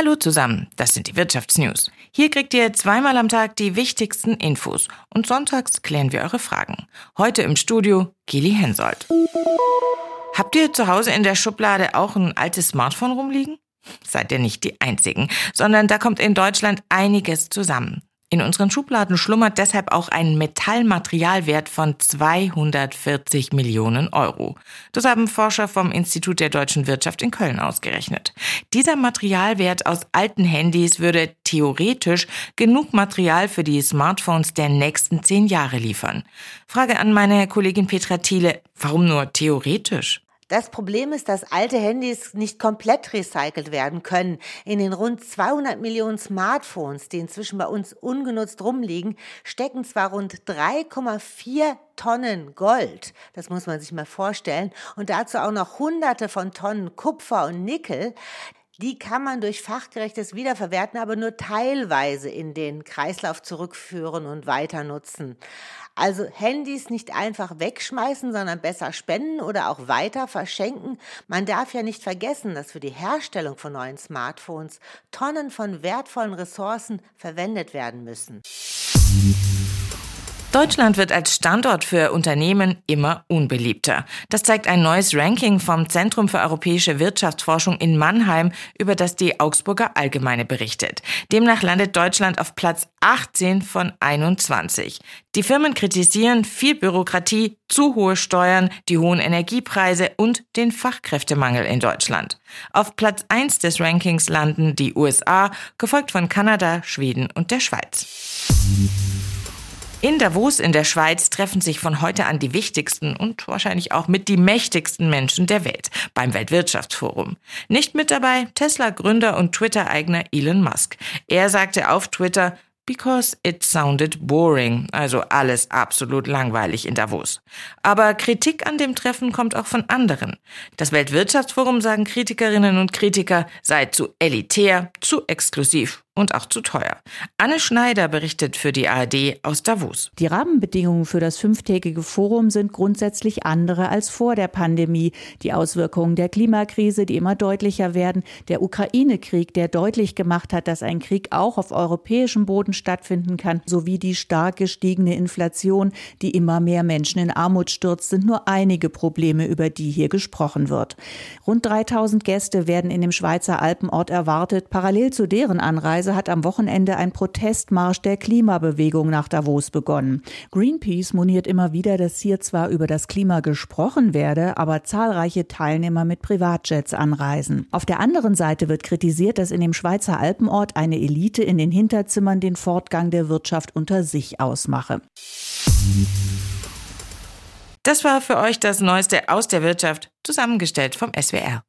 Hallo zusammen, das sind die Wirtschaftsnews. Hier kriegt ihr zweimal am Tag die wichtigsten Infos und sonntags klären wir eure Fragen. Heute im Studio Gili Hensoldt. Habt ihr zu Hause in der Schublade auch ein altes Smartphone rumliegen? Seid ihr nicht die Einzigen, sondern da kommt in Deutschland einiges zusammen. In unseren Schubladen schlummert deshalb auch ein Metallmaterialwert von 240 Millionen Euro. Das haben Forscher vom Institut der deutschen Wirtschaft in Köln ausgerechnet. Dieser Materialwert aus alten Handys würde theoretisch genug Material für die Smartphones der nächsten zehn Jahre liefern. Frage an meine Kollegin Petra Thiele, warum nur theoretisch? Das Problem ist, dass alte Handys nicht komplett recycelt werden können. In den rund 200 Millionen Smartphones, die inzwischen bei uns ungenutzt rumliegen, stecken zwar rund 3,4 Tonnen Gold, das muss man sich mal vorstellen, und dazu auch noch Hunderte von Tonnen Kupfer und Nickel. Die kann man durch fachgerechtes Wiederverwerten aber nur teilweise in den Kreislauf zurückführen und weiter nutzen. Also Handys nicht einfach wegschmeißen, sondern besser spenden oder auch weiter verschenken. Man darf ja nicht vergessen, dass für die Herstellung von neuen Smartphones Tonnen von wertvollen Ressourcen verwendet werden müssen. Deutschland wird als Standort für Unternehmen immer unbeliebter. Das zeigt ein neues Ranking vom Zentrum für europäische Wirtschaftsforschung in Mannheim, über das die Augsburger Allgemeine berichtet. Demnach landet Deutschland auf Platz 18 von 21. Die Firmen kritisieren viel Bürokratie, zu hohe Steuern, die hohen Energiepreise und den Fachkräftemangel in Deutschland. Auf Platz 1 des Rankings landen die USA, gefolgt von Kanada, Schweden und der Schweiz. In Davos in der Schweiz treffen sich von heute an die wichtigsten und wahrscheinlich auch mit die mächtigsten Menschen der Welt beim Weltwirtschaftsforum. Nicht mit dabei Tesla-Gründer und Twitter-Eigner Elon Musk. Er sagte auf Twitter, because it sounded boring, also alles absolut langweilig in Davos. Aber Kritik an dem Treffen kommt auch von anderen. Das Weltwirtschaftsforum sagen Kritikerinnen und Kritiker sei zu elitär, zu exklusiv und auch zu teuer. Anne Schneider berichtet für die ARD aus Davos. Die Rahmenbedingungen für das fünftägige Forum sind grundsätzlich andere als vor der Pandemie. Die Auswirkungen der Klimakrise, die immer deutlicher werden, der Ukraine-Krieg, der deutlich gemacht hat, dass ein Krieg auch auf europäischem Boden stattfinden kann, sowie die stark gestiegene Inflation, die immer mehr Menschen in Armut stürzt, sind nur einige Probleme, über die hier gesprochen wird. Rund 3000 Gäste werden in dem Schweizer Alpenort erwartet. Parallel zu deren Anreise Weise hat am Wochenende ein Protestmarsch der Klimabewegung nach Davos begonnen. Greenpeace moniert immer wieder, dass hier zwar über das Klima gesprochen werde, aber zahlreiche Teilnehmer mit Privatjets anreisen. Auf der anderen Seite wird kritisiert, dass in dem Schweizer Alpenort eine Elite in den Hinterzimmern den Fortgang der Wirtschaft unter sich ausmache. Das war für euch das Neueste aus der Wirtschaft, zusammengestellt vom SWR.